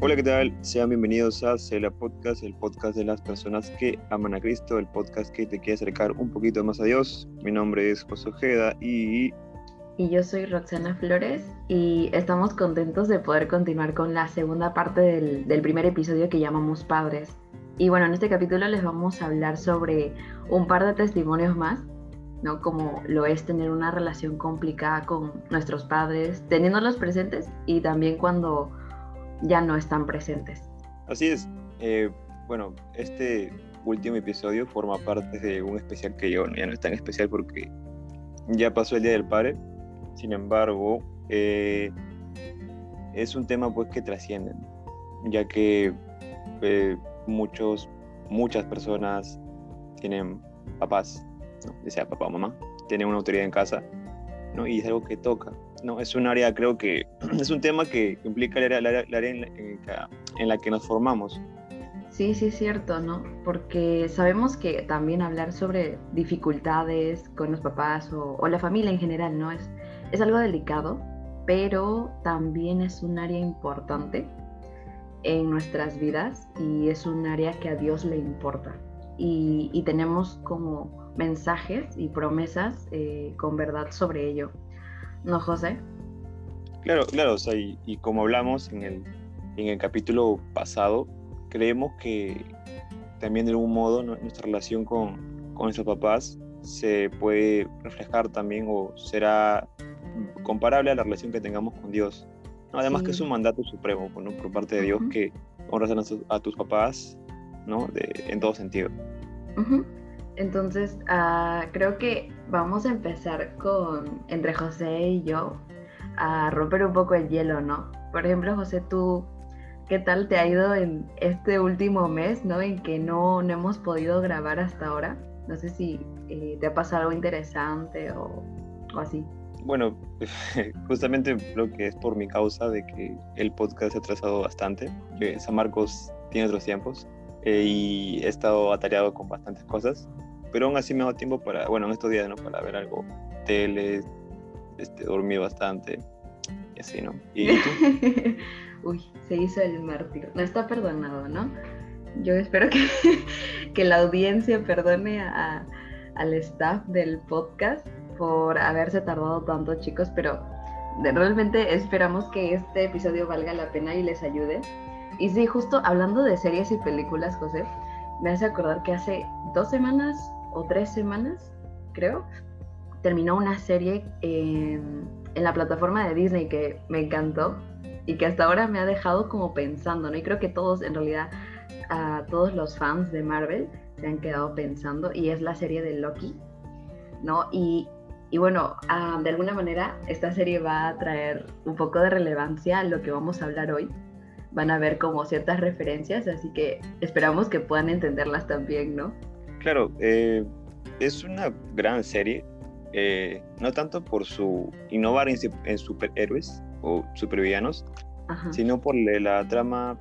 Hola, ¿qué tal? Sean bienvenidos a Cela Podcast, el podcast de las personas que aman a Cristo, el podcast que te quiere acercar un poquito más a Dios. Mi nombre es José Ojeda y... Y yo soy Roxana Flores y estamos contentos de poder continuar con la segunda parte del, del primer episodio que llamamos Padres. Y bueno, en este capítulo les vamos a hablar sobre un par de testimonios más ¿no? Como lo es tener una relación complicada con nuestros padres, teniéndolos presentes y también cuando ya no están presentes. Así es. Eh, bueno, este último episodio forma parte de un especial que yo ya no es tan especial porque ya pasó el Día del Padre. Sin embargo, eh, es un tema pues que trasciende, ya que eh, muchos, muchas personas tienen papás, ¿no? sea papá o mamá, tienen una autoridad en casa, ¿no? y es algo que toca, no, es un área, creo que es un tema que implica el área, en, la que nos formamos. Sí, sí es cierto, ¿no? Porque sabemos que también hablar sobre dificultades con los papás o, la familia en general, ¿no? Es, es algo delicado, pero también es un área importante en nuestras vidas y es un área que a Dios le importa. Y, tenemos como mensajes y promesas eh, con verdad sobre ello. ¿no, José? Claro, claro, o sea, y, como hablamos en el, en el capítulo pasado, creemos que también de algún modo nuestra relación con, con nuestros papás se puede reflejar también o será comparable a la relación que tengamos con Dios. Además que es un mandato supremo ¿no? por parte de Dios que honras a, tus papás ¿no? en todo sentido. Entonces, uh, creo que vamos a empezar con, entre José y yo, a romper un poco el hielo, ¿no? Por ejemplo, José, tú, ¿qué tal te ha ido en este último mes, ¿no? En que no, no hemos podido grabar hasta ahora. No sé si eh, te ha pasado algo interesante o, o así. Bueno, justamente lo que es por mi causa de que el podcast se ha atrasado bastante. San Marcos tiene otros tiempos eh, y he estado atareado con bastantes cosas pero aún así me dado tiempo para, bueno, en estos días, ¿no? Para ver algo, tele, este, dormir bastante y así, ¿no? ¿Y tú? Uy, se hizo el mártir. No está perdonado, ¿no? Yo espero que, que la audiencia perdone a, al staff del podcast por haberse tardado tanto, chicos, pero realmente esperamos que este episodio valga la pena y les ayude. Y sí, justo hablando de series y películas, José, me hace acordar que hace dos semanas tres semanas, creo, terminó una serie en, la plataforma de Disney que me encantó y que hasta ahora me ha dejado como pensando, ¿no? Y creo que todos, en realidad, a todos los fans de Marvel se han quedado pensando y es la serie de Loki, ¿no? Y, y bueno, ah, de alguna manera esta serie va a traer un poco de relevancia a lo que vamos a hablar hoy. Van a ver como ciertas referencias, así que esperamos que puedan entenderlas también, ¿no? Claro, eh, es una gran serie, eh, no tanto por su innovar en, superhéroes o supervillanos, sino por la, trama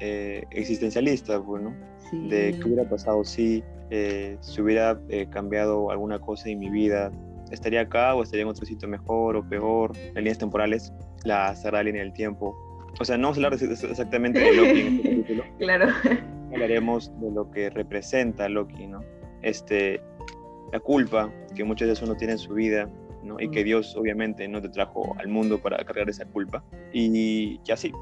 eh, existencialista, bueno, pues, de qué hubiera pasado si se hubiera cambiado alguna cosa en mi vida, estaría acá o estaría en otro sitio mejor o peor, en líneas temporales, la sagrada línea del tiempo. O sea, no vamos a hablar exactamente de Loki en este. Claro hablaremos de lo que representa Loki, ¿no? Este, la culpa que muchas veces uno tiene en su vida, ¿no? Y que Dios obviamente no te trajo al mundo para cargar esa culpa. Y, ya así.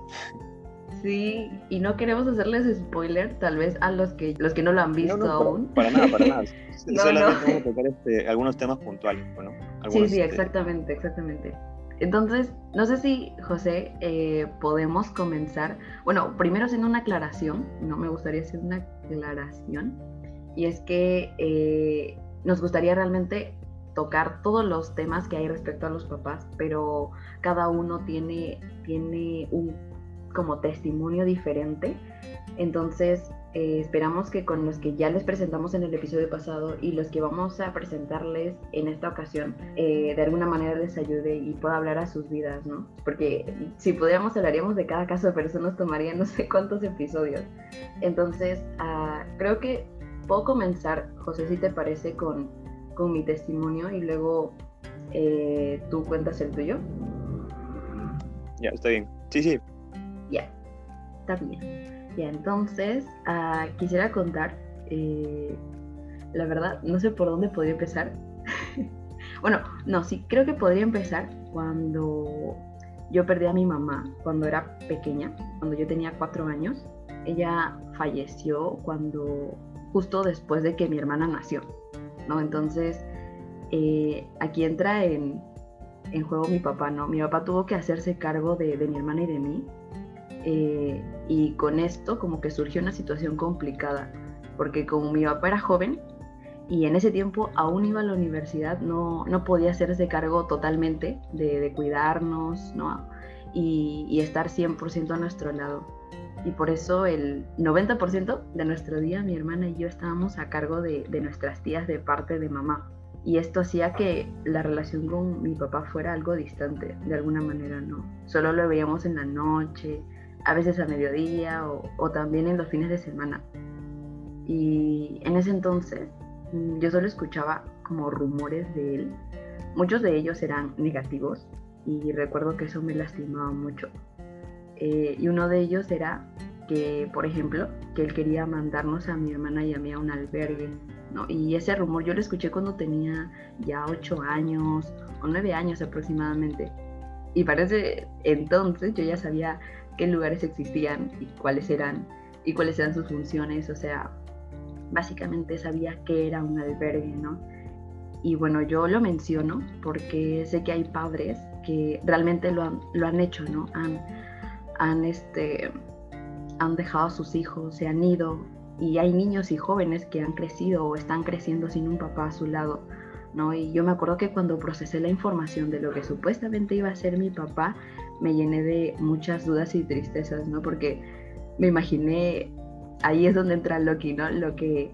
Sí, y no queremos hacerles spoiler, tal vez a los que los que no lo han visto aún. Para, nada, para nada. Solamente vamos a tocar este, algunos temas puntuales, ¿no? sí, sí, este, exactamente, exactamente. Entonces, no sé si, José, eh, podemos comenzar. Bueno, primero haciendo una aclaración, no me gustaría hacer una aclaración, y es que eh, nos gustaría realmente tocar todos los temas que hay respecto a los papás, pero cada uno tiene, tiene un como testimonio diferente. Entonces, eh, esperamos que con los que ya les presentamos en el episodio pasado y los que vamos a presentarles en esta ocasión, eh, de alguna manera les ayude y pueda hablar a sus vidas, ¿no? Porque si pudiéramos hablaríamos de cada caso, pero eso nos tomaría no sé cuántos episodios. Entonces, uh, creo que puedo comenzar, José, si te parece, con, con mi testimonio y luego eh, tú cuentas el tuyo. Ya, está bien. Sí, sí. Ya. está bien. Y entonces ah, quisiera contar, eh, la verdad, no sé por dónde podría empezar. bueno, no, sí, creo que podría empezar cuando yo perdí a mi mamá, cuando era pequeña, cuando yo tenía cuatro años. Ella falleció cuando, justo después de que mi hermana nació, ¿no? Entonces, eh, aquí entra en, en juego mi papá, ¿no? Mi papá tuvo que hacerse cargo de, mi hermana y de mí. Eh, y con esto como que surgió una situación complicada, porque como mi papá era joven y en ese tiempo aún iba a la universidad, no, no podía hacerse cargo totalmente de, cuidarnos, ¿no? Y, y estar 100% a nuestro lado. Y por eso el 90% de nuestro día mi hermana y yo estábamos a cargo de, de nuestras tías de parte de mamá y esto hacía que la relación con mi papá fuera algo distante, de alguna manera, ¿no? Solo lo veíamos en la noche, a veces a mediodía o, también en los fines de semana. Y en ese entonces mm, yo solo escuchaba como rumores de él. Muchos de ellos eran negativos y recuerdo que eso me lastimaba mucho. Eh, y uno de ellos era que, por ejemplo, que él quería mandarnos a mi hermana y a mí a un albergue y ese rumor yo lo escuché cuando tenía ya ocho años o nueve años aproximadamente. Y parece entonces yo ya sabía qué lugares existían y cuáles eran y cuáles eran sus funciones. O sea, básicamente sabía que era un albergue, ¿no? Y bueno, yo lo menciono porque sé que hay padres que realmente lo han, lo han hecho, ¿no? Han, han, este, han dejado a sus hijos, se han ido y hay niños y jóvenes que han crecido o están creciendo sin un papá a su lado, ¿no? Y yo me acuerdo que cuando procesé la información de lo que supuestamente iba a ser mi papá, me llené de muchas dudas y tristezas, ¿no? Porque me imaginé, ahí es donde entra Loki, ¿no? Lo que,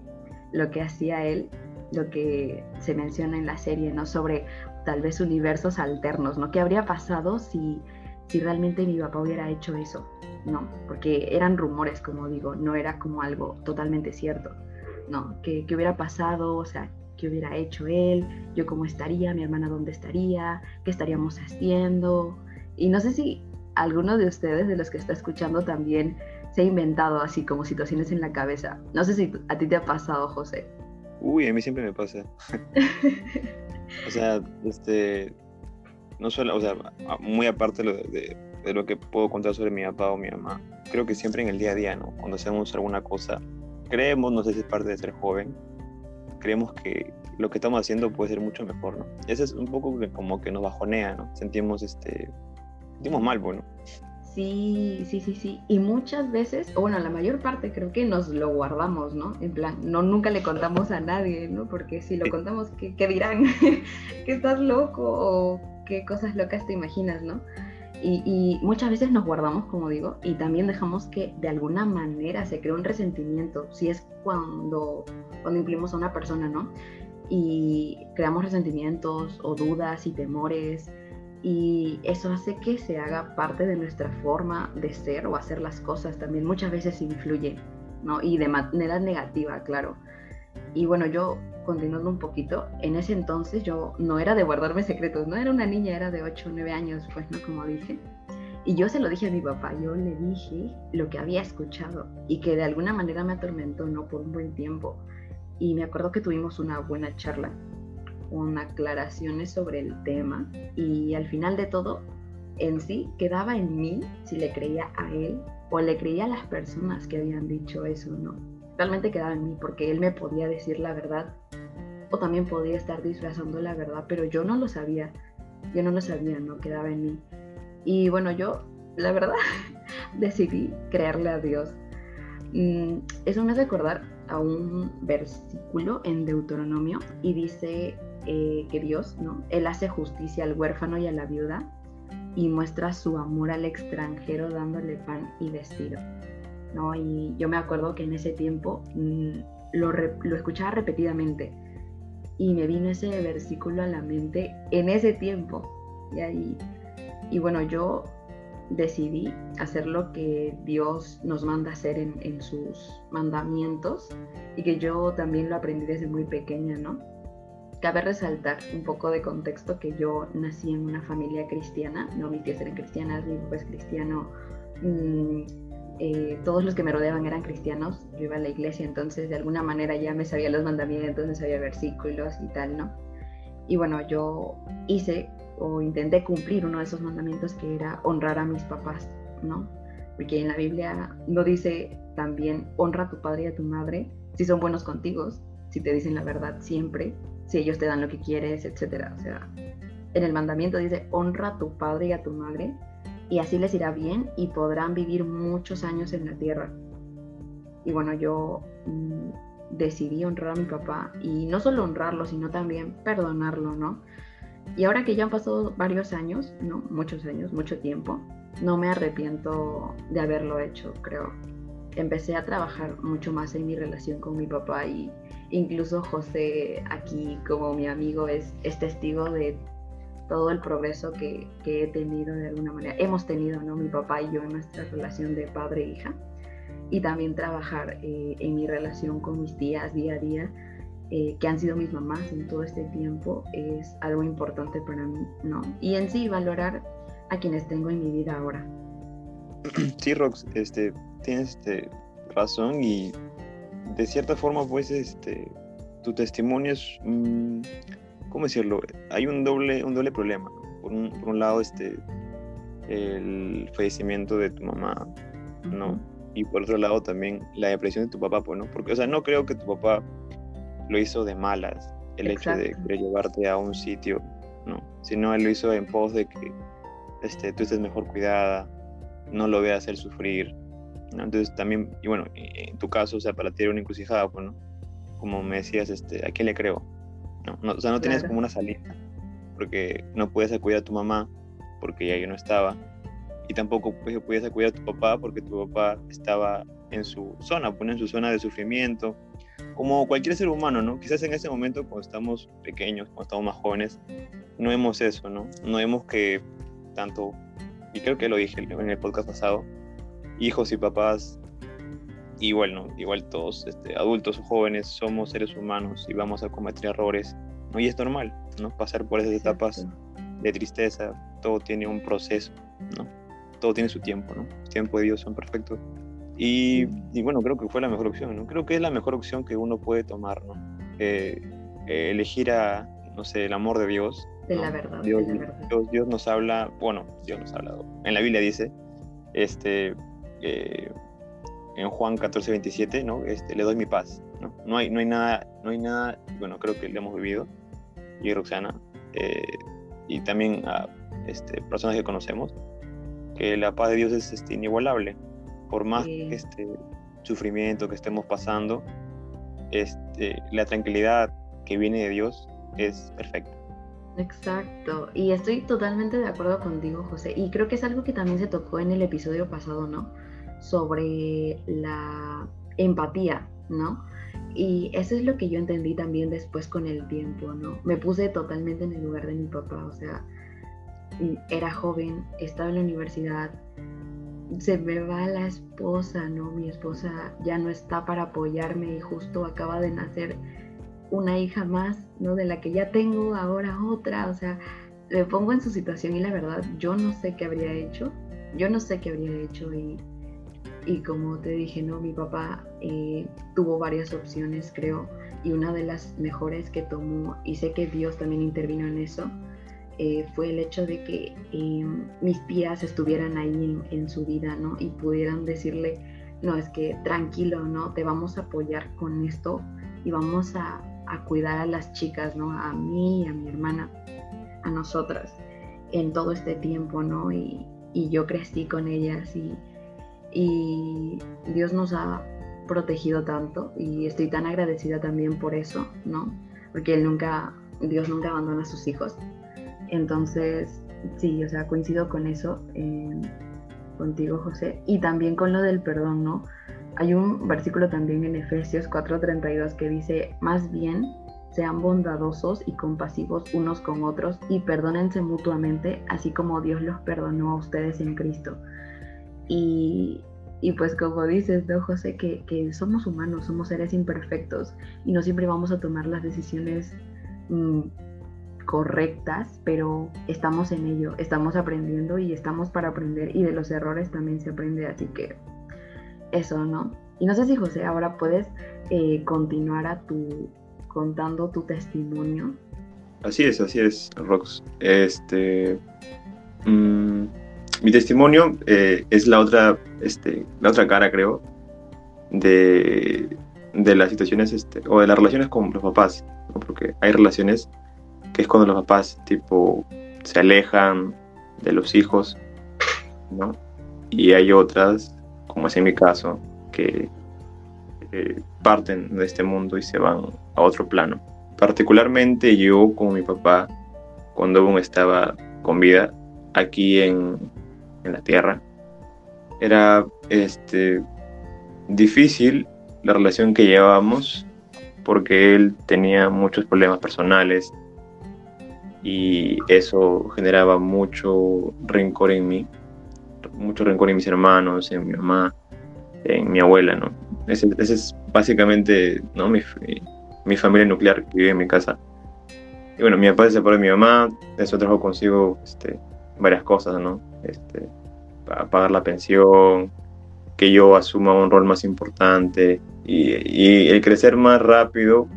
lo que hacía él, lo que se menciona en la serie, ¿no? Sobre tal vez universos alternos, ¿no? ¿Qué habría pasado si, si realmente mi papá hubiera hecho eso? ¿no? Porque eran rumores, como digo, no era como algo totalmente cierto, ¿no? ¿Qué, hubiera pasado? O sea, ¿qué hubiera hecho él? ¿Yo cómo estaría? ¿Mi hermana dónde estaría? ¿Qué estaríamos haciendo? Y no sé si alguno de ustedes, de los que está escuchando, también se ha inventado así como situaciones en la cabeza. No sé si a ti te ha pasado, José. Uy, a mí siempre me pasa. o sea, este, no solo, o sea, muy aparte de, de lo que puedo contar sobre mi papá o mi mamá. Creo que siempre en el día a día, ¿no? Cuando hacemos alguna cosa, creemos, no sé si es parte de ser joven, creemos que lo que estamos haciendo puede ser mucho mejor, ¿no? Ese es un poco como que nos bajonea, ¿no? Sentimos, este, sentimos mal, bueno. Sí, sí, sí, sí. Y muchas veces, o bueno, la mayor parte creo que nos lo guardamos, ¿no? En plan, no nunca le contamos a nadie, ¿no? Porque si lo contamos, ¿qué, qué dirán? que estás loco o qué cosas locas te imaginas, ¿no? Y, muchas veces nos guardamos, como digo, y también dejamos que de alguna manera se cree un resentimiento, si es cuando, cuando implimos a una persona, ¿no? Y creamos resentimientos o dudas y temores, y eso hace que se haga parte de nuestra forma de ser o hacer las cosas también. Muchas veces influye, ¿no? Y de manera negativa, claro. Y bueno, yo continuando un poquito, en ese entonces yo no era de guardarme secretos, no era una niña, era de 8 o 9 años, pues, ¿no? Como dije. Y yo se lo dije a mi papá, yo le dije lo que había escuchado y que de alguna manera me atormentó, ¿no? Por un buen tiempo. Y me acuerdo que tuvimos una buena charla con aclaraciones sobre el tema y al final de todo, en sí, quedaba en mí si le creía a él o le creía a las personas que habían dicho eso, ¿no? realmente quedaba en mí porque él me podía decir la verdad o también podía estar disfrazando la verdad, pero yo no lo sabía, yo no lo sabía, no quedaba en mí. Y bueno, yo, la verdad, decidí creerle a Dios. Mm, eso me hace recordar a un versículo en Deuteronomio y dice eh, que Dios, ¿no? Él hace justicia al huérfano y a la viuda y muestra su amor al extranjero dándole pan y vestido. Y yo me acuerdo que en ese tiempo mm, lo, lo escuchaba repetidamente y me vino ese versículo a la mente en ese tiempo. Y, ahí, y bueno, yo decidí hacer lo que Dios nos manda hacer en, en, sus mandamientos y que yo también lo aprendí desde muy pequeña, ¿no? Cabe resaltar un poco de contexto que yo nací en una familia cristiana, no mis tías eran cristianas, mi papá es cristiano, mmm, eh, todos los que me rodeaban eran cristianos, yo iba a la iglesia, entonces de alguna manera ya me sabía los mandamientos, me sabía versículos y tal, ¿no? Y bueno, yo hice o intenté cumplir uno de esos mandamientos que era honrar a mis papás, ¿no? Porque en la Biblia lo dice también, honra a tu padre y a tu madre si son buenos contigo, si te dicen la verdad siempre, si ellos te dan lo que quieres, etc. O sea, en el mandamiento dice, honra a tu padre y a tu madre y así les irá bien y podrán vivir muchos años en la tierra. Y bueno, yo mm, decidí honrar a mi papá y no solo honrarlo, sino también perdonarlo, ¿no? Y ahora que ya han pasado varios años, ¿no? Muchos años, mucho tiempo, no me arrepiento de haberlo hecho, creo. Empecé a trabajar mucho más en mi relación con mi papá y incluso José aquí como mi amigo es, es testigo de todo el progreso que, he tenido de alguna manera, hemos tenido, ¿no? Mi papá y yo en nuestra relación de padre e y también trabajar eh, en mi relación con mis tías día a día, eh, que han sido mis mamás en todo este tiempo, es algo importante para mí, ¿no? Y en sí, valorar a quienes tengo en mi vida ahora. Sí, Rox, este, tienes este, razón y de cierta forma, pues, este, tu testimonio es... ¿cómo decirlo? Hay un doble, un doble problema. Por, un, lado, este, el fallecimiento de tu mamá, ¿no? Y por otro lado también la depresión de tu papá, pues, ¿no? Porque, o sea, no creo que tu papá lo hizo de malas, el hecho de, llevarte a un sitio, ¿no? Sino él lo hizo en pos de que este, tú estés mejor cuidada, no lo veas hacer sufrir, ¿no? Entonces también, y bueno, en tu caso, o sea, para ti era una encrucijada, pues, ¿no? Como me decías, este, ¿a quién le creo? ¿no? o sea, no tenías como una salida, porque no podías acudir a tu mamá porque ya yo no estaba, y tampoco pues, podías acudir a tu papá porque tu papá estaba en su zona, pone en su zona de sufrimiento, como cualquier ser humano, ¿no? Quizás en ese momento, cuando estamos pequeños, cuando estamos más jóvenes, no vemos eso, ¿no? No vemos que tanto, y creo que lo dije en el podcast pasado, hijos y papás, igual, ¿no? Igual todos, este, adultos o jóvenes, somos seres humanos y vamos a cometer errores, ¿no? Y es normal, ¿no? Pasar por esas etapas de tristeza, todo tiene un proceso, ¿no? Todo tiene su tiempo, ¿no? El tiempo de Dios son perfectos. Y, y, bueno, creo que fue la mejor opción, ¿no? Creo que es la mejor opción que uno puede tomar, ¿no? Eh, eh, elegir a, no sé, el amor de Dios. De la verdad. Dios, de la verdad. Dios, Dios, nos habla, bueno, Dios nos ha hablado. En la Biblia dice, este, eh, en Juan 14, 27, ¿no? Este, le doy mi paz, ¿no? No hay, no hay nada, no hay nada, bueno, creo que le hemos vivido, y Roxana, eh, y también a este, personas que conocemos, que la paz de Dios es este, inigualable, por más que este sufrimiento que estemos pasando, este, la tranquilidad que viene de Dios es perfecta. Exacto, y estoy totalmente de acuerdo contigo, José, y creo que es algo que también se tocó en el episodio pasado, ¿no? Sobre la empatía, ¿no? Y eso es lo que yo entendí también después con el tiempo, ¿no? Me puse totalmente en el lugar de mi papá, o sea, era joven, estaba en la universidad, se me va la esposa, ¿no? Mi esposa ya no está para apoyarme y justo acaba de nacer una hija más, ¿no? De la que ya tengo ahora otra, o sea, me pongo en su situación y la verdad, yo no sé qué habría hecho, yo no sé qué habría hecho y y como te dije, ¿no? Mi papá eh, tuvo varias opciones, creo, y una de las mejores que tomó, y sé que Dios también intervino en eso, eh, fue el hecho de que em, mis tías estuvieran ahí en, su vida, ¿no? Y pudieran decirle, no, es que tranquilo, ¿no? Te vamos a apoyar con esto y vamos a, a cuidar a las chicas, ¿no? A mí, a mi hermana, a nosotras, en todo este tiempo, ¿no? Y, y yo crecí con ellas y y Dios nos ha protegido tanto y estoy tan agradecida también por eso, ¿no? Porque Él nunca, Dios nunca abandona a sus hijos. Entonces, sí, o sea, coincido con eso, eh, contigo, José, y también con lo del perdón, ¿no? Hay un versículo también en Efesios 4:32 que dice, más bien sean bondadosos y compasivos unos con otros y perdónense mutuamente, así como Dios los perdonó a ustedes en Cristo. Y, pues como dices, ¿no, José? Que, somos humanos, somos seres imperfectos y no siempre vamos a tomar las decisiones mm, correctas, pero estamos en ello, estamos aprendiendo y estamos para aprender y de los errores también se aprende, así que eso, ¿no? Y no sé si José ahora puedes eh, continuar a tu, contando tu testimonio. Así es, así es, Rox. Este, mm, mi testimonio eh, es la otra, este, la otra cara, creo, de, de las situaciones este, o de las relaciones con los papás, porque hay relaciones que es cuando los papás tipo se alejan de los hijos, ¿no? Y hay otras, como es en mi caso, que eh, parten de este mundo y se van a otro plano. Particularmente yo, como mi papá, cuando aún estaba con vida aquí en, en la tierra, era este, difícil la relación que llevábamos porque él tenía muchos problemas personales y eso generaba mucho rencor en mí, mucho rencor en mis hermanos, en mi mamá, en mi abuela, ¿no? Ese, es básicamente ¿no? Mi, mi, familia nuclear que vive en mi casa. Y bueno, mi papá se separó de mi mamá, eso trajo consigo este, varias cosas, ¿no? Este, pagar la pensión, que yo asuma un rol más importante y, el crecer más rápido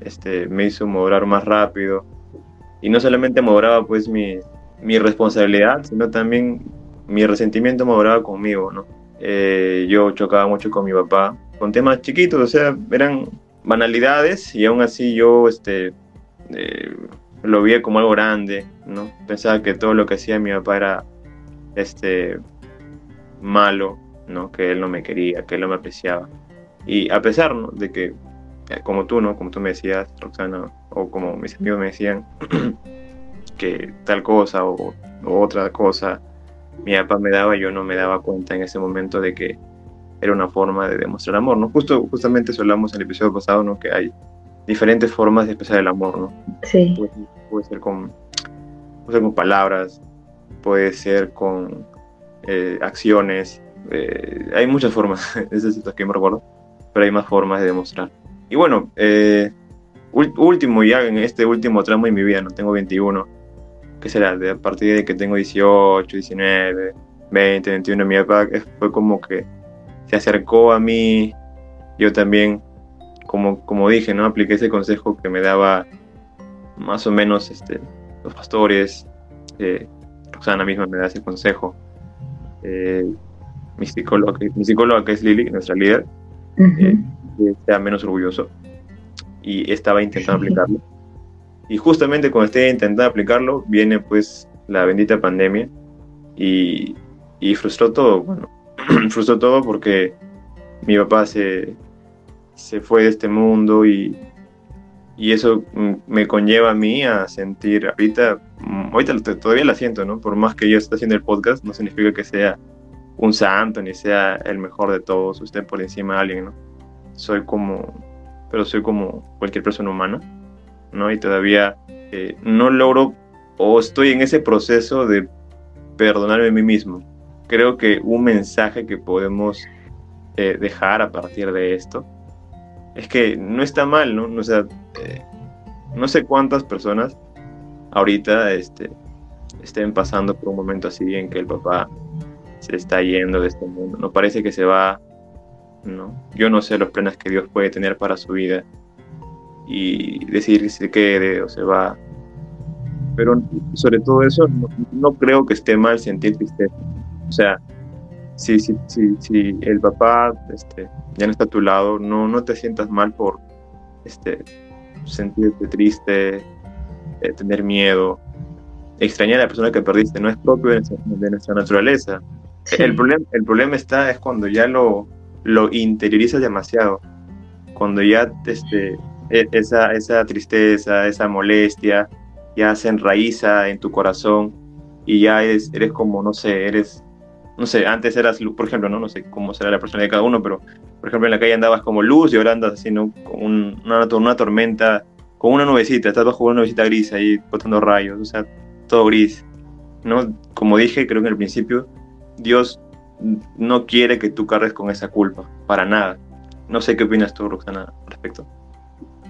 este, me hizo modular más rápido y no solamente moderaba pues mi, mi responsabilidad, sino también mi resentimiento moderaba conmigo, ¿no? Eh, yo chocaba mucho con mi papá, con temas chiquitos, o sea, eran banalidades y aún así yo este, eh, lo vi como algo grande, ¿no? Pensaba que todo lo que hacía mi papá era este, malo, ¿no? Que él no me quería, que él no me apreciaba. Y a pesar de que, eh, como tú, ¿no? Como tú me decías, Roxana, o como mis amigos me decían, que tal cosa o, o otra cosa mi papá me daba, yo no me daba cuenta en ese momento de que era una forma de demostrar amor, ¿no? Justo, justamente eso hablamos en el episodio pasado, ¿no? Que hay diferentes formas de expresar el amor, ¿no? Sí. Puede, ser, con, puede ser con palabras, puede ser con eh, acciones, eh, hay muchas formas, ese es que me recuerdo, pero hay más formas de demostrar. Y bueno, eh, último ya en este último tramo de mi vida, no tengo 21, ¿qué será? A partir de que tengo 18, 19, 20, 21, mi papá fue como que se acercó a mí, yo también, como, como dije, ¿no? Apliqué ese consejo que me daba más o menos este, los pastores, eh, Roxana misma me da ese consejo. Eh, mi, psicóloga, mi psicóloga, que es Lili, nuestra líder, eh, que sea menos orgulloso. Y estaba intentando aplicarlo. Y justamente cuando esté intentando aplicarlo, viene pues la bendita pandemia y, y frustró todo. Bueno, frustró todo porque mi papá se, se fue de este mundo y, y eso me conlleva a mí a sentir, ahorita, mm, ahorita todavía la siento, ¿no? Por más que yo esté haciendo el podcast, no significa que sea un santo ni sea el mejor de todos, usted por encima de alguien, ¿no? Soy como, pero soy como cualquier persona humana ¿no? Y todavía eh, no logro o estoy en ese proceso de perdonarme a mí mismo. Creo que un mensaje que podemos eh, dejar a partir de esto es que no está mal, ¿no? O sea, eh, no sé cuántas personas ahorita este, estén pasando por un momento así en que el papá se está yendo de este mundo. No parece que se va, ¿no? Yo no sé los planes que Dios puede tener para su vida y decidir si se quede o se va. Pero sobre todo eso, no, creo que esté mal sentir tristeza. O sea, si, si, si, si el papá este, ya no está a tu lado, no, no te sientas mal por este, sentirte triste, eh, tener miedo, extrañar a la persona que perdiste, no es propio de nuestra, naturaleza. El, problema, el problema está es cuando ya lo, lo interiorizas demasiado, cuando ya este, e, esa, esa tristeza, esa molestia, ya se enraiza en tu corazón y ya eres, eres como, no sé, eres, no sé, antes eras, por ejemplo, no, no sé cómo será la persona de cada uno, pero por ejemplo en la calle andabas como luz y ahora andas una, una tormenta, con una nubecita, estás bajo una nubecita gris ahí botando rayos, o sea, todo gris, ¿no? Como dije, creo que al principio, Dios no quiere que tú cargues con esa culpa, para nada. No sé qué opinas tú, Roxana, al respecto.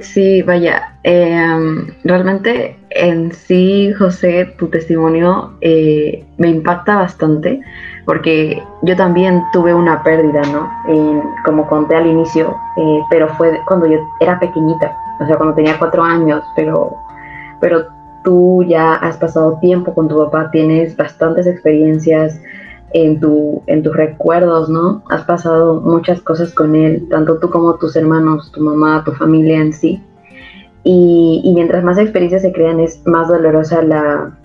Sí, vaya, em, realmente en sí, José, tu testimonio eh, me impacta bastante porque yo también tuve una pérdida, ¿no? como conté al inicio, eh, pero fue cuando yo era pequeñita, o sea, cuando tenía cuatro años, pero, pero tú ya has pasado tiempo con tu papá, tienes bastantes experiencias en, tu, en tus recuerdos, ¿no? Has pasado muchas cosas con él, tanto tú como tus hermanos, tu mamá, tu familia en sí. Y, mientras más experiencias se crean, es más dolorosa la,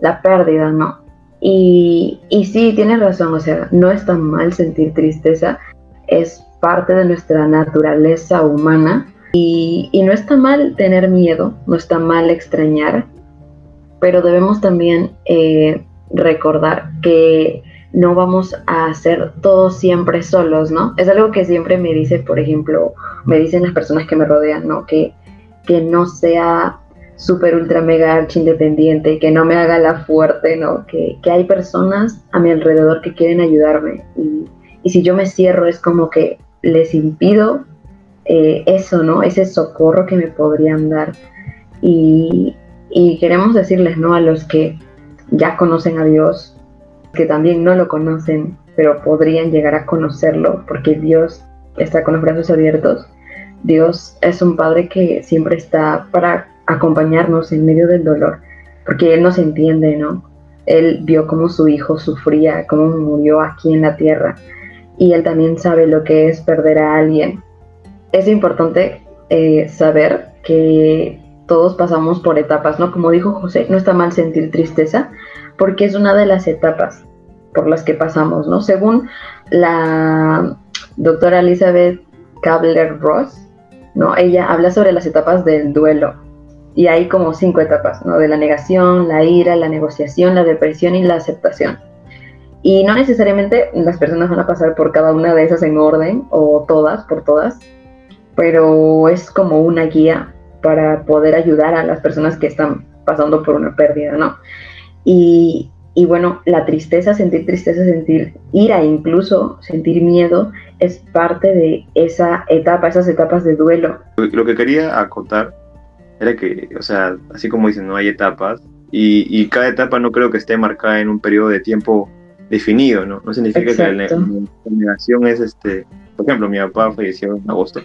la pérdida, ¿no? Y, y sí, tienes razón, o sea, no es tan mal sentir tristeza, es parte de nuestra naturaleza humana y, no está mal tener miedo, no está mal extrañar, pero debemos también eh, recordar que no vamos a hacer todo siempre solos, ¿no? Es algo que siempre me dice, por ejemplo, me dicen las personas que me rodean, ¿no? Que, que no sea súper ultra mega archi independiente, que no me haga la fuerte, ¿no? Que, que, hay personas a mi alrededor que quieren ayudarme y, y si yo me cierro es como que les impido eh, eso, ¿no? Ese socorro que me podrían dar. Y, queremos decirles, ¿no? A los que ya conocen a Dios, que también no lo conocen, pero podrían llegar a conocerlo, porque Dios está con los brazos abiertos. Dios es un Padre que siempre está para acompañarnos en medio del dolor, porque Él nos entiende, ¿no? Él vio cómo su hijo sufría, cómo murió aquí en la tierra, y Él también sabe lo que es perder a alguien, es importante eh, saber que todos pasamos por etapas, ¿no? Como dijo José, no está mal sentir tristeza porque es una de las etapas por las que pasamos, ¿no? Según la doctora Elizabeth Kabler-Ross, ¿no? Ella habla sobre las etapas del duelo y hay como cinco etapas, ¿no? De la negación, la ira, la negociación, la depresión y la aceptación. Y no necesariamente las personas van a pasar por cada una de esas en orden o todas, por todas, pero es como una guía para poder ayudar a las personas que están pasando por una pérdida, ¿no? Y, y bueno, la tristeza, sentir tristeza, sentir ira, incluso sentir miedo, es parte de esa etapa, esas etapas de duelo. Lo que quería acotar era que, o sea, así como dicen, no hay etapas, y, y cada etapa no creo que esté marcada en un periodo de tiempo definido, ¿no? No significa que la, negación es, este, por ejemplo, mi papá falleció en agosto,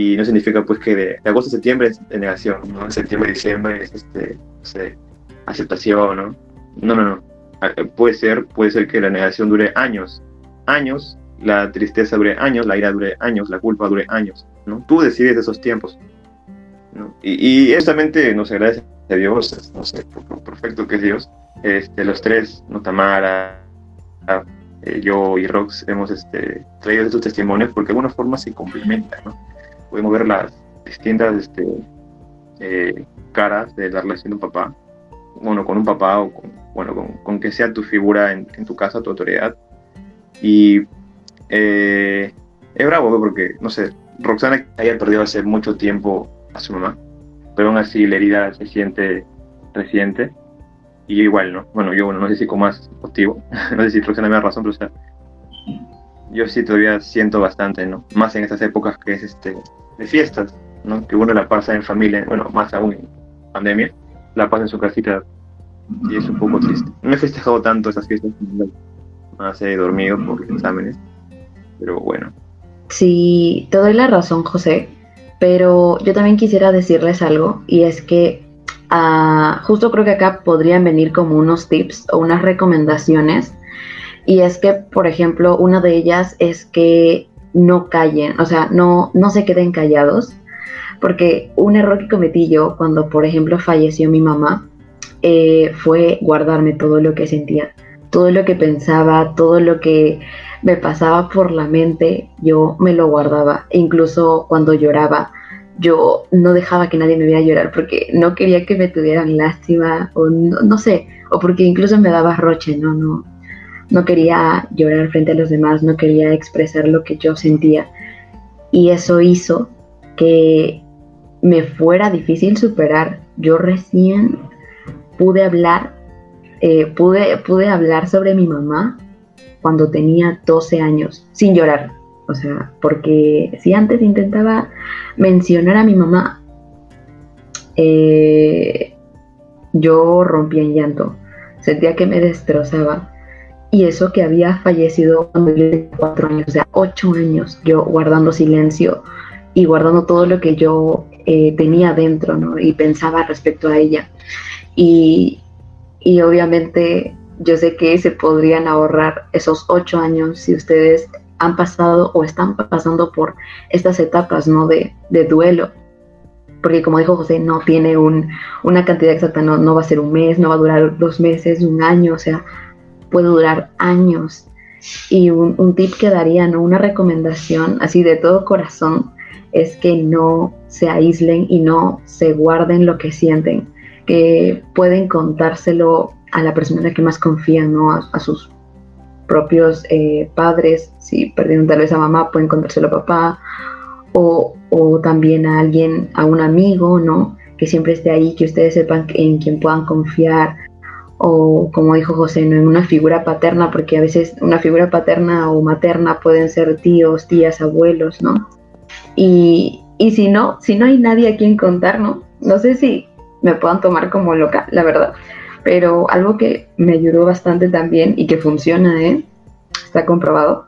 y no significa pues que de, agosto a septiembre es de negación, ¿no? Septiembre, diciembre es este, no aceptación, ¿no? No, no, no. Ah, eh, puede ser, puede ser que la negación dure años, años, la tristeza dure años, la ira dure años, la culpa dure años, ¿no? Tú decides esos tiempos. Y, y justamente nos agradece a Dios, no sé, perfecto que es Dios, este, los tres, ¿no? Tamara, eh, yo y Rox hemos este, traído estos testimonios porque de alguna forma se complementan, ¿no? Podemos ver las distintas este, eh, caras de la relación de un papá, bueno, con un papá o con, bueno, con, que sea tu figura en, tu casa, tu autoridad. Y eh, es bravo porque, no sé, Roxana haya perdido hace mucho tiempo a su mamá, pero aún así la herida se siente reciente. Y yo igual, ¿no? Bueno, yo bueno, no sé si con más motivo, no sé si Roxana me da razón, pero o sea, yo sí todavía siento bastante, ¿no? Más en estas épocas que es este de fiestas, ¿no? Que uno la pasa en familia, bueno, más aún en pandemia, la pasa en su casita y es un poco triste. No he festejado tanto esas fiestas, más he dormido por los exámenes, pero bueno. Sí, te doy la razón, José, pero yo también quisiera decirles algo y es que uh, justo creo que acá podrían venir como unos tips o unas recomendaciones y es que, por ejemplo, una de ellas es que no callen, o sea, no, no se queden callados, porque un error que cometí yo cuando, por ejemplo, falleció mi mamá, eh, fue guardarme todo lo que sentía, todo lo que pensaba, todo lo que me pasaba por la mente, yo me lo guardaba, incluso cuando lloraba, yo no dejaba que nadie me viera llorar porque no quería que me tuvieran lástima o no, no sé, o porque incluso me daba roche, no, no, no quería llorar frente a los demás, no quería expresar lo que yo sentía. Y eso hizo que me fuera difícil superar. Yo recién pude hablar, eh, pude, pude hablar sobre mi mamá cuando tenía 12 años, sin llorar. O sea, porque si antes intentaba mencionar a mi mamá, eh, yo rompía en llanto, sentía que me destrozaba. Y eso que había fallecido cuando yo tenía cuatro años, o sea, ocho años, yo guardando silencio y guardando todo lo que yo eh, tenía dentro, ¿no? Y pensaba respecto a ella. Y, y obviamente yo sé que se podrían ahorrar esos ocho años si ustedes han pasado o están pasando por estas etapas ¿no? de, de duelo. Porque como dijo José, no tiene un, una cantidad exacta, no, no va a ser un mes, no va a durar dos meses, un año, o sea, puede durar años. Y un, un tip que daría, ¿no? una recomendación así de todo corazón, es que no se aíslen y no se guarden lo que sienten, que pueden contárselo a la persona en la que más confían, ¿no? A, sus propios eh, padres, si perdieron tal vez a mamá, pueden contárselo a papá, o, también a alguien, a un amigo, ¿no? Que siempre esté ahí, que ustedes sepan en quien puedan confiar, o como dijo José, ¿no? en una figura paterna, porque a veces una figura paterna o materna pueden ser tíos, tías, abuelos, ¿no? Y, y si no, si no hay nadie a quien contar, ¿no? No sé si me puedan tomar como loca, la verdad, pero algo que me ayudó bastante también y que funciona, ¿eh? está comprobado,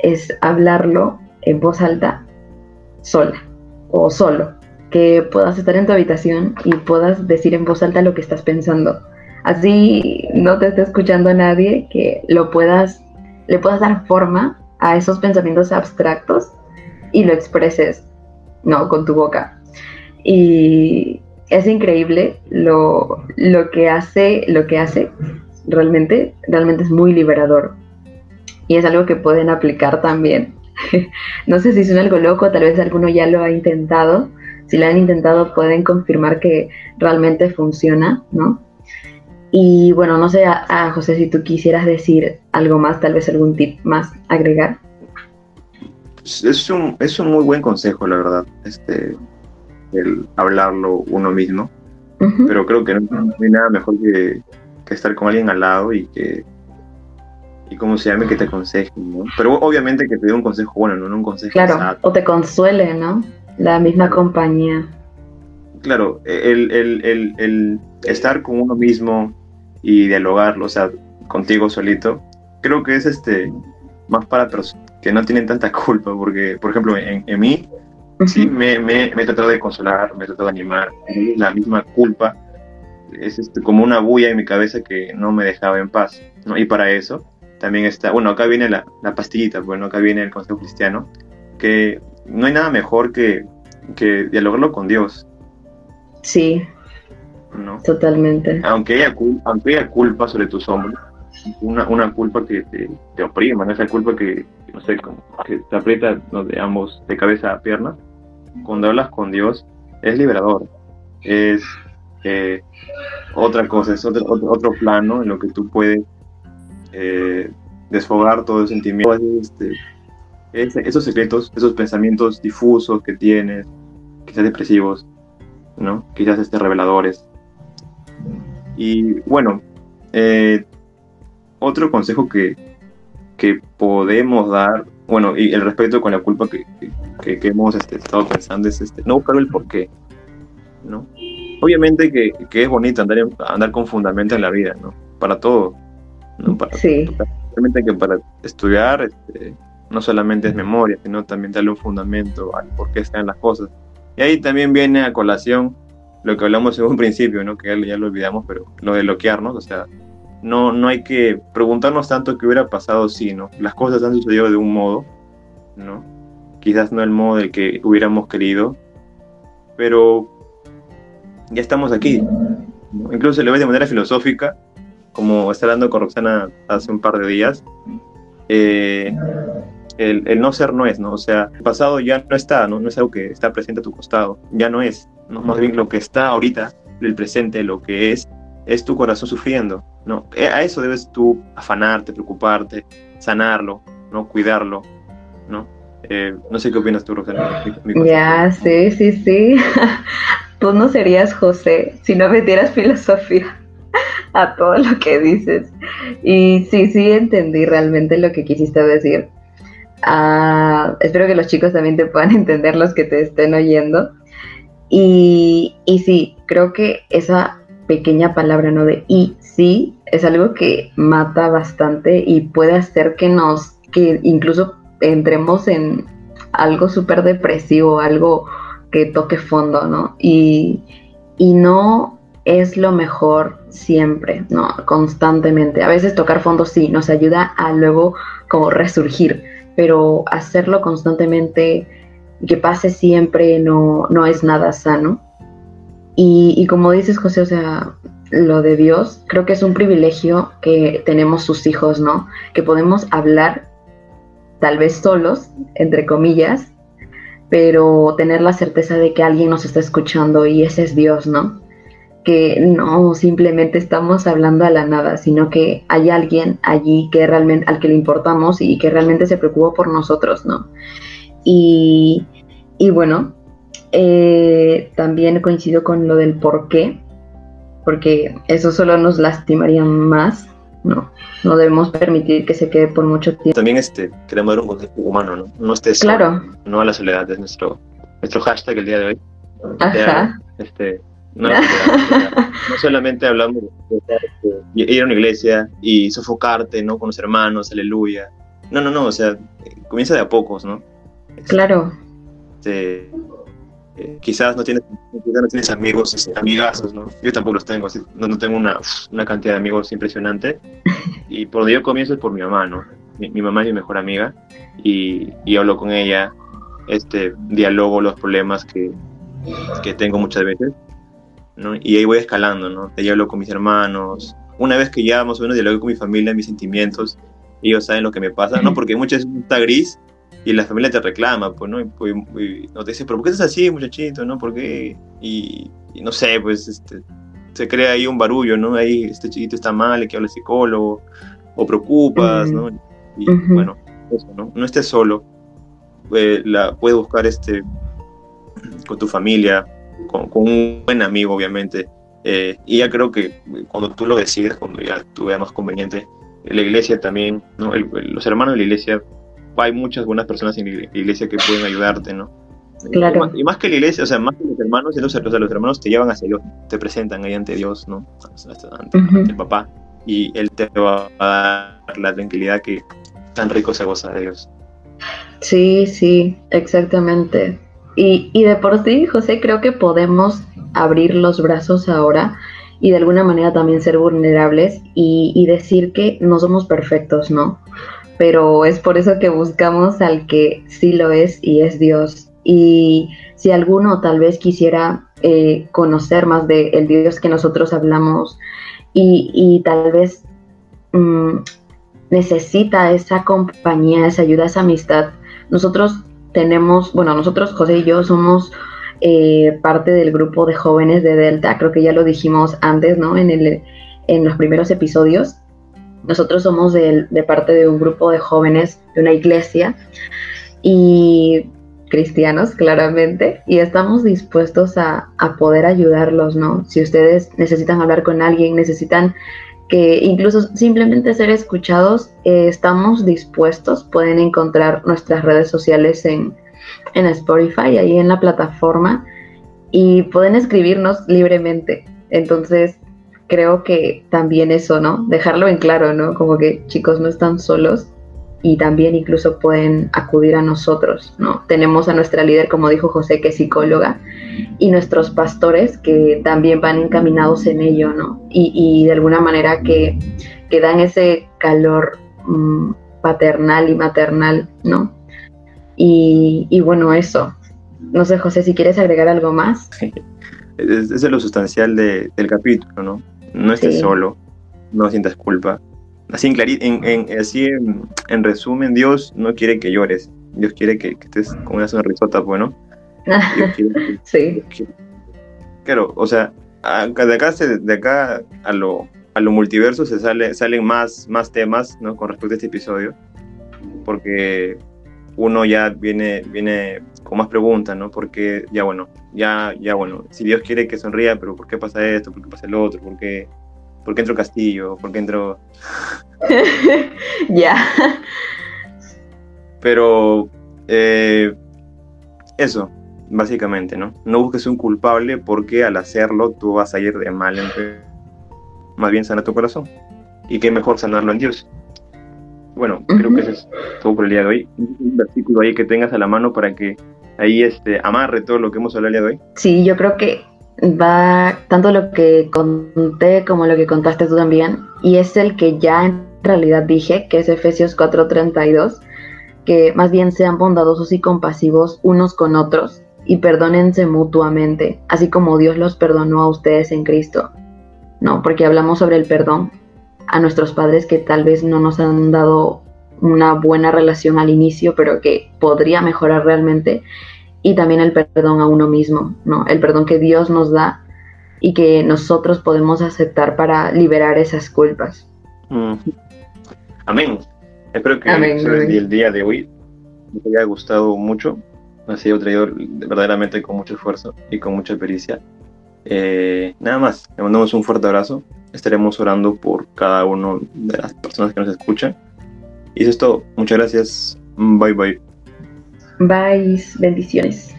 es hablarlo en voz alta sola o solo. Que puedas estar en tu habitación y puedas decir en voz alta lo que estás pensando. Así no te esté escuchando a nadie, que lo puedas, le puedas dar forma a esos pensamientos abstractos y lo expreses, ¿no? Con tu boca. Y, es increíble lo, que hace, lo que hace realmente, realmente es muy liberador. Y es algo que pueden aplicar también. no sé si es algo loco, tal vez alguno ya lo ha intentado. Si lo han intentado pueden confirmar que realmente funciona, ¿no? Y bueno, no sé, a, José, si tú quisieras decir algo más, tal vez algún tip más agregar. Es un, es un muy buen consejo, la verdad. Este, el hablarlo uno mismo. Pero creo que no, hay nada mejor que, estar con alguien al lado y que, y como se llame, que te aconseje, ¿no? Pero obviamente que te dé un consejo bueno, no un consejo Claro, o te consuele, ¿no? La misma compañía. Claro, el, el, el, el, estar con uno mismo y dialogarlo, o sea, contigo solito, creo que es este más para personas que no tienen tanta culpa, porque, por ejemplo, en, en mí, Sí, me, me, he tratado de consolar, me he tratado de animar. La misma culpa es este, como una bulla en mi cabeza que no me dejaba en paz. ¿no? Y para eso también está, bueno, acá viene la, la pastillita, bueno, acá viene el consejo cristiano, que no hay nada mejor que, que dialogarlo con Dios. Sí, ¿no? totalmente. Aunque haya, aunque haya culpa sobre tus hombros, una, una culpa que te, te oprima, ¿no? esa culpa que, no sé, que te aprieta de ambos, de cabeza a pierna, cuando hablas con Dios, es liberador. Es eh, otra cosa, es otro, otro, plano en lo que tú puedes eh, desfogar todo el sentimiento. Este, esos secretos, esos pensamientos difusos que tienes, quizás depresivos, ¿no? quizás este, reveladores. Y bueno, eh, otro consejo que, que podemos dar bueno, y el respeto con la culpa que, que, hemos este, estado pensando es este, no buscar el porqué, ¿no? Obviamente que, que, es bonito andar, andar con fundamento en la vida, ¿no? Para todo, ¿no? Para, sí. Realmente que para estudiar este, no solamente es memoria, sino también darle un fundamento al por qué están las cosas. Y ahí también viene a colación lo que hablamos en un principio, ¿no? Que ya, lo olvidamos, pero lo de bloquearnos, o sea, no, no hay que preguntarnos tanto qué hubiera pasado si, ¿no? Las cosas han sucedido de un modo, ¿no? Quizás no el modo del que hubiéramos querido, pero ya estamos aquí. Incluso se lo ve de manera filosófica, como está hablando con Roxana hace un par de días. Eh, el, no ser no es, ¿no? O sea, el pasado ya no está, ¿no? No es algo que está presente a tu costado, ya no es, ¿no? Más bien lo que está ahorita, el presente, lo que es, es tu corazón sufriendo, ¿no? Eh, a eso debes tú afanarte, preocuparte, sanarlo, ¿no? Cuidarlo, ¿no? Eh, no sé qué opinas tú, Roxana. Ya, sí, sí, sí. tú no serías José si no metieras filosofía a todo lo que dices. Y sí, sí entendí realmente lo que quisiste decir. Ah, espero que los chicos también te puedan entender los que te estén oyendo. Y, y sí, creo que esa pequeña palabra, ¿no? De y sí, es algo que mata bastante y puede hacer que nos, que incluso entremos en algo súper depresivo, algo que toque fondo, ¿no? Y, y no es lo mejor siempre, ¿no? Constantemente. A veces tocar fondo sí, nos ayuda a luego como resurgir, pero hacerlo constantemente y que pase siempre no, no es nada sano. Y, y como dices, José, o sea, lo de Dios, creo que es un privilegio que tenemos sus hijos, ¿no? Que podemos hablar tal vez solos, entre comillas, pero tener la certeza de que alguien nos está escuchando y ese es Dios, ¿no? Que no simplemente estamos hablando a la nada, sino que hay alguien allí que realmente, al que le importamos y que realmente se preocupa por nosotros, ¿no? Y, y bueno, eh, también coincido con lo del por qué, porque eso solo nos lastimaría más, ¿no? No debemos permitir que se quede por mucho tiempo. También este, queremos dar un contexto humano, ¿no? No estés Claro. no a la soledad, es nuestro, nuestro hashtag el día de hoy. Ajá. Este, no, no solamente hablamos de de ir a una iglesia y sofocarte, ¿no? Con los hermanos, aleluya. No, no, no, o sea, comienza de a pocos, ¿no? Claro, Este, eh, quizás no tienes, quizás no tienes amigos, este, amigazos, ¿no? Yo tampoco los tengo, así, no, no tengo una, una cantidad de amigos impresionante. Y por donde yo comienzo es por mi mamá, ¿no? Mi, mi mamá es mi mejor amiga y, y hablo con ella, este, dialogo los problemas que, que tengo muchas veces, ¿no? Y ahí voy escalando, ¿no? Ahí hablo con mis hermanos. Una vez que ya más o menos dialogo con mi familia, mis sentimientos, ellos saben lo que me pasa, ¿no? Porque muchas veces está gris y la familia te reclama, pues, ¿no? Y, pues, y no te dice, pero ¿por qué estás así, muchachito, no? ¿Por qué? Y, y no sé, pues, este, se crea ahí un barullo, ¿no? Ahí este chiquito está mal, hay que hablar psicólogo, o preocupas, ¿no? Y bueno, eso, ¿no? No estés solo, eh, la, puedes buscar este, con tu familia, con, con un buen amigo, obviamente, eh, y ya creo que cuando tú lo decides, cuando ya tú veas más conveniente, la iglesia también, ¿no? El- el- los hermanos de la iglesia, hay muchas buenas personas en la iglesia que pueden ayudarte, ¿no? Claro. Y más, y más que la iglesia, o sea, más que los hermanos, los, o sea, los hermanos te llevan hacia Dios, te presentan ahí ante Dios, ¿no? Ante, ante el papá, y Él te va a dar la tranquilidad que tan rico se goza de Dios. Sí, sí, exactamente. Y, y de por sí, José, creo que podemos abrir los brazos ahora y de alguna manera también ser vulnerables y, y decir que no somos perfectos, ¿no? Pero es por eso que buscamos al que sí lo es y es Dios. Y si alguno tal vez quisiera eh, conocer más del Dios que nosotros hablamos y, y tal vez mm, necesita esa compañía, esa ayuda, esa amistad, nosotros tenemos, bueno, nosotros, José y yo, somos eh, parte del grupo de jóvenes de Delta, creo que ya lo dijimos antes, ¿no? En, el, en los primeros episodios. Nosotros somos de, de parte de un grupo de jóvenes de una iglesia y cristianos, claramente, y estamos dispuestos a, a poder ayudarlos, ¿no? Si ustedes necesitan hablar con alguien, necesitan que incluso simplemente ser escuchados, eh, estamos dispuestos. Pueden encontrar nuestras redes sociales en, en Spotify, ahí en la plataforma, y pueden escribirnos libremente. Entonces, creo que también eso, ¿no? Dejarlo en claro, ¿no? Como que chicos no están solos y también incluso pueden acudir a nosotros, ¿no? Tenemos a nuestra líder, como dijo José, que es psicóloga, y nuestros pastores que también van encaminados en ello, ¿no? Y, y de alguna manera que, que dan ese calor mmm, paternal y maternal, ¿no? Y, y, bueno, eso. No sé, José, si quieres agregar algo más. Es, es lo sustancial de, del capítulo, ¿no? No estés sí. solo, no sientas culpa. Así, en, en, en así en, en, resumen, Dios no quiere que llores. Dios quiere que, que estés con una sonrisota, bueno. Que, sí. Que, claro, o sea, de acá, de acá a, lo, a lo multiverso se sale, salen más, más temas ¿no? con respecto a este episodio. Porque uno ya viene, viene con más preguntas, ¿no? Porque ya bueno, ya, ya bueno, si Dios quiere que sonría, pero ¿por qué pasa esto? ¿Por qué pasa el otro? ¿Por qué, por qué entro Castillo? ¿Por qué entro...? ya. Pero eh, eso, básicamente, ¿no? No busques un culpable porque al hacerlo tú vas a ir de mal en peor. Más bien sana tu corazón. Y qué mejor sanarlo en Dios. Bueno, creo que eso es todo por el día de hoy. Un versículo ahí que tengas a la mano para que ahí este, amarre todo lo que hemos hablado el día de hoy. Sí, yo creo que va tanto lo que conté como lo que contaste tú también. Y es el que ya en realidad dije, que es Efesios 4:32, que más bien sean bondadosos y compasivos unos con otros y perdónense mutuamente, así como Dios los perdonó a ustedes en Cristo. No, porque hablamos sobre el perdón a nuestros padres que tal vez no nos han dado una buena relación al inicio, pero que podría mejorar realmente. Y también el perdón a uno mismo, ¿no? El perdón que Dios nos da y que nosotros podemos aceptar para liberar esas culpas. Mm. Amén. Espero que el día de hoy les haya gustado mucho ha sido traído verdaderamente con mucho esfuerzo y con mucha pericia. Eh, nada más, le mandamos un fuerte abrazo. Estaremos orando por cada una de las personas que nos escuchan. Y eso es todo. Muchas gracias. Bye bye. Bye. Bendiciones.